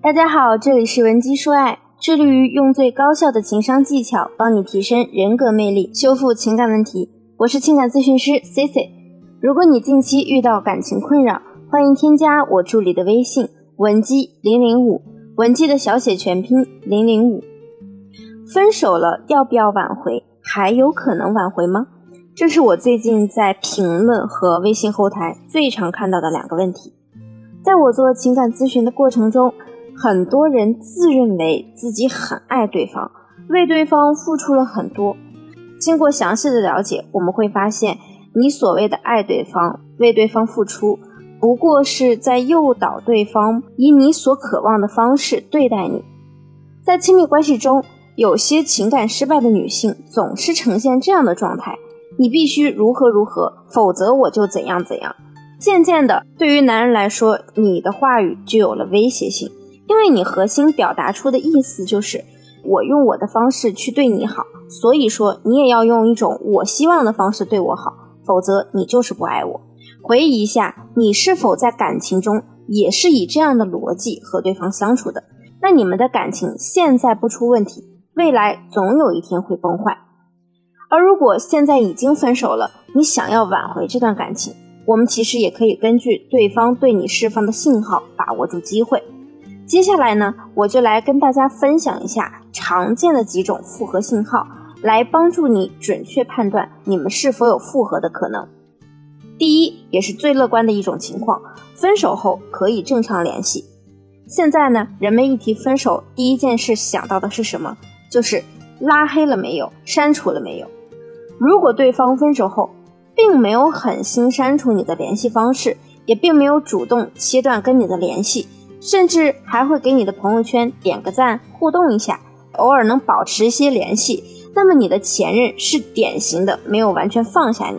大家好，这里是文姬说爱，致力于用最高效的情商技巧帮你提升人格魅力，修复情感问题。我是情感咨询师 C C。如果你近期遇到感情困扰，欢迎添加我助理的微信文姬零零五，文姬的小写全拼零零五。分手了要不要挽回？还有可能挽回吗？这是我最近在评论和微信后台最常看到的两个问题。在我做情感咨询的过程中，很多人自认为自己很爱对方，为对方付出了很多。经过详细的了解，我们会发现，你所谓的爱对方、为对方付出，不过是在诱导对方以你所渴望的方式对待你。在亲密关系中，有些情感失败的女性总是呈现这样的状态：你必须如何如何，否则我就怎样怎样。渐渐的，对于男人来说，你的话语就有了威胁性，因为你核心表达出的意思就是我用我的方式去对你好，所以说你也要用一种我希望的方式对我好，否则你就是不爱我。回忆一下，你是否在感情中也是以这样的逻辑和对方相处的？那你们的感情现在不出问题，未来总有一天会崩坏。而如果现在已经分手了，你想要挽回这段感情？我们其实也可以根据对方对你释放的信号，把握住机会。接下来呢，我就来跟大家分享一下常见的几种复合信号，来帮助你准确判断你们是否有复合的可能。第一，也是最乐观的一种情况，分手后可以正常联系。现在呢，人们一提分手，第一件事想到的是什么？就是拉黑了没有，删除了没有。如果对方分手后，并没有狠心删除你的联系方式，也并没有主动切断跟你的联系，甚至还会给你的朋友圈点个赞，互动一下，偶尔能保持一些联系。那么你的前任是典型的没有完全放下你。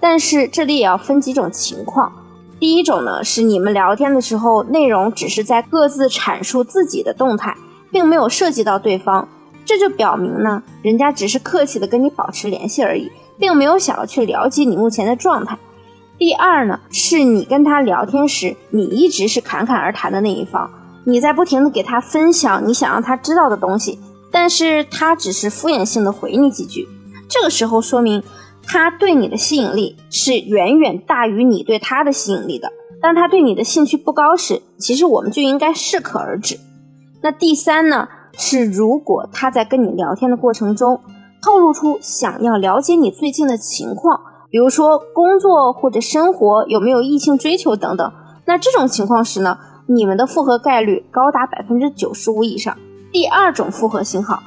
但是这里也要分几种情况。第一种呢，是你们聊天的时候内容只是在各自阐述自己的动态，并没有涉及到对方，这就表明呢，人家只是客气的跟你保持联系而已。并没有想要去了解你目前的状态。第二呢，是你跟他聊天时，你一直是侃侃而谈的那一方，你在不停的给他分享你想让他知道的东西，但是他只是敷衍性的回你几句。这个时候说明他对你的吸引力是远远大于你对他的吸引力的。当他对你的兴趣不高时，其实我们就应该适可而止。那第三呢，是如果他在跟你聊天的过程中。透露出想要了解你最近的情况，比如说工作或者生活有没有异性追求等等。那这种情况时呢，你们的复合概率高达百分之九十五以上。第二种复合信号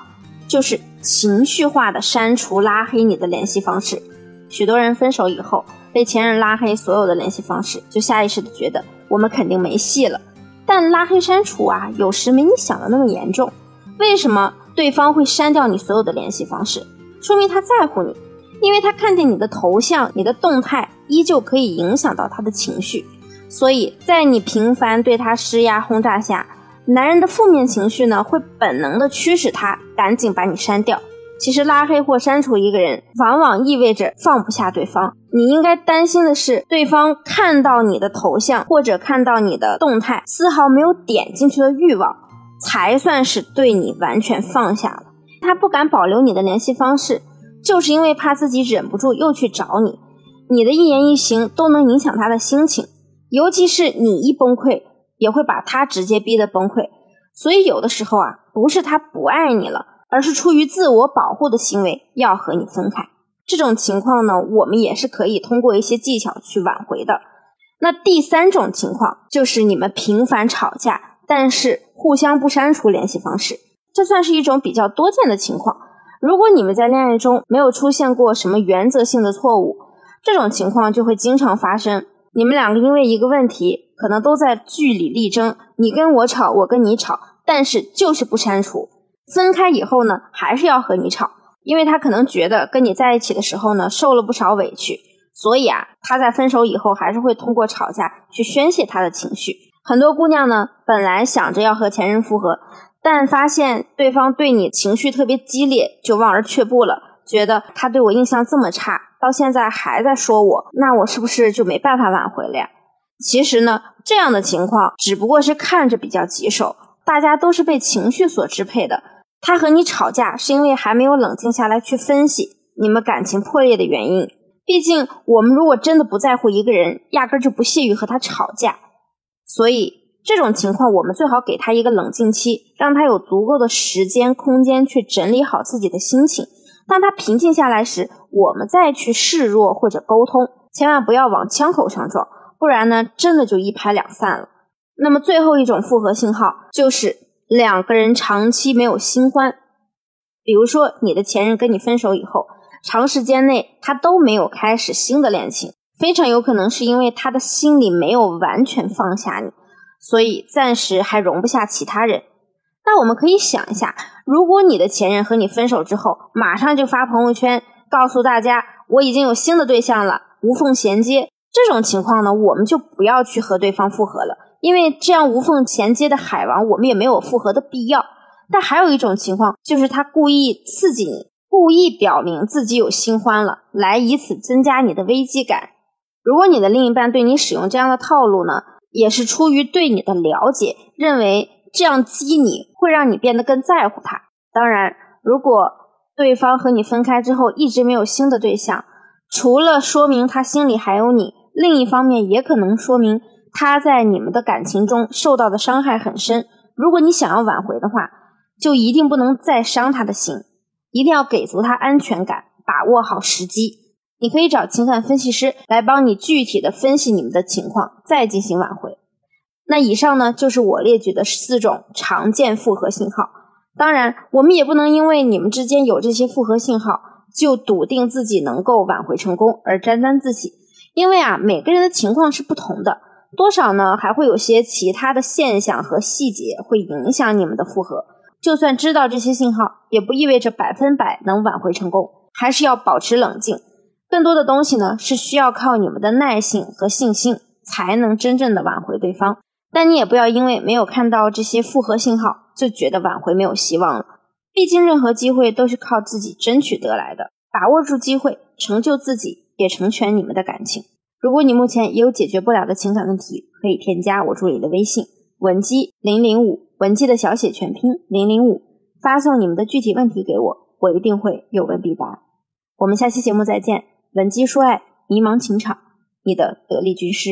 就是情绪化的删除拉黑你的联系方式。许多人分手以后被前任拉黑所有的联系方式，就下意识的觉得我们肯定没戏了。但拉黑删除啊，有时没你想的那么严重。为什么？对方会删掉你所有的联系方式，说明他在乎你，因为他看见你的头像、你的动态，依旧可以影响到他的情绪。所以在你频繁对他施压轰炸下，男人的负面情绪呢，会本能的驱使他赶紧把你删掉。其实拉黑或删除一个人，往往意味着放不下对方。你应该担心的是，对方看到你的头像或者看到你的动态，丝毫没有点进去的欲望。才算是对你完全放下了。他不敢保留你的联系方式，就是因为怕自己忍不住又去找你。你的一言一行都能影响他的心情，尤其是你一崩溃，也会把他直接逼得崩溃。所以有的时候啊，不是他不爱你了，而是出于自我保护的行为要和你分开。这种情况呢，我们也是可以通过一些技巧去挽回的。那第三种情况就是你们频繁吵架。但是互相不删除联系方式，这算是一种比较多见的情况。如果你们在恋爱中没有出现过什么原则性的错误，这种情况就会经常发生。你们两个因为一个问题，可能都在据理力争，你跟我吵，我跟你吵，但是就是不删除。分开以后呢，还是要和你吵，因为他可能觉得跟你在一起的时候呢，受了不少委屈，所以啊，他在分手以后还是会通过吵架去宣泄他的情绪。很多姑娘呢，本来想着要和前任复合，但发现对方对你情绪特别激烈，就望而却步了。觉得他对我印象这么差，到现在还在说我，那我是不是就没办法挽回了呀？其实呢，这样的情况只不过是看着比较棘手，大家都是被情绪所支配的。他和你吵架是因为还没有冷静下来去分析你们感情破裂的原因。毕竟，我们如果真的不在乎一个人，压根就不屑于和他吵架。所以，这种情况我们最好给他一个冷静期，让他有足够的时间空间去整理好自己的心情。当他平静下来时，我们再去示弱或者沟通，千万不要往枪口上撞，不然呢，真的就一拍两散了。那么，最后一种复合信号就是两个人长期没有新欢，比如说你的前任跟你分手以后。长时间内，他都没有开始新的恋情，非常有可能是因为他的心里没有完全放下你，所以暂时还容不下其他人。那我们可以想一下，如果你的前任和你分手之后，马上就发朋友圈告诉大家我已经有新的对象了，无缝衔接，这种情况呢，我们就不要去和对方复合了，因为这样无缝衔接的海王，我们也没有复合的必要。但还有一种情况，就是他故意刺激你。故意表明自己有新欢了，来以此增加你的危机感。如果你的另一半对你使用这样的套路呢，也是出于对你的了解，认为这样激你会让你变得更在乎他。当然，如果对方和你分开之后一直没有新的对象，除了说明他心里还有你，另一方面也可能说明他在你们的感情中受到的伤害很深。如果你想要挽回的话，就一定不能再伤他的心。一定要给足他安全感，把握好时机。你可以找情感分析师来帮你具体的分析你们的情况，再进行挽回。那以上呢，就是我列举的四种常见复合信号。当然，我们也不能因为你们之间有这些复合信号，就笃定自己能够挽回成功而沾沾自喜。因为啊，每个人的情况是不同的，多少呢，还会有些其他的现象和细节会影响你们的复合。就算知道这些信号，也不意味着百分百能挽回成功，还是要保持冷静。更多的东西呢，是需要靠你们的耐性和信心，才能真正的挽回对方。但你也不要因为没有看到这些复合信号，就觉得挽回没有希望了。毕竟任何机会都是靠自己争取得来的，把握住机会，成就自己，也成全你们的感情。如果你目前也有解决不了的情感问题，可以添加我助理的微信文姬零零五。文姬的小写全拼零零五，发送你们的具体问题给我，我一定会有问必答。我们下期节目再见。文姬说爱，迷茫情场，你的得力军师。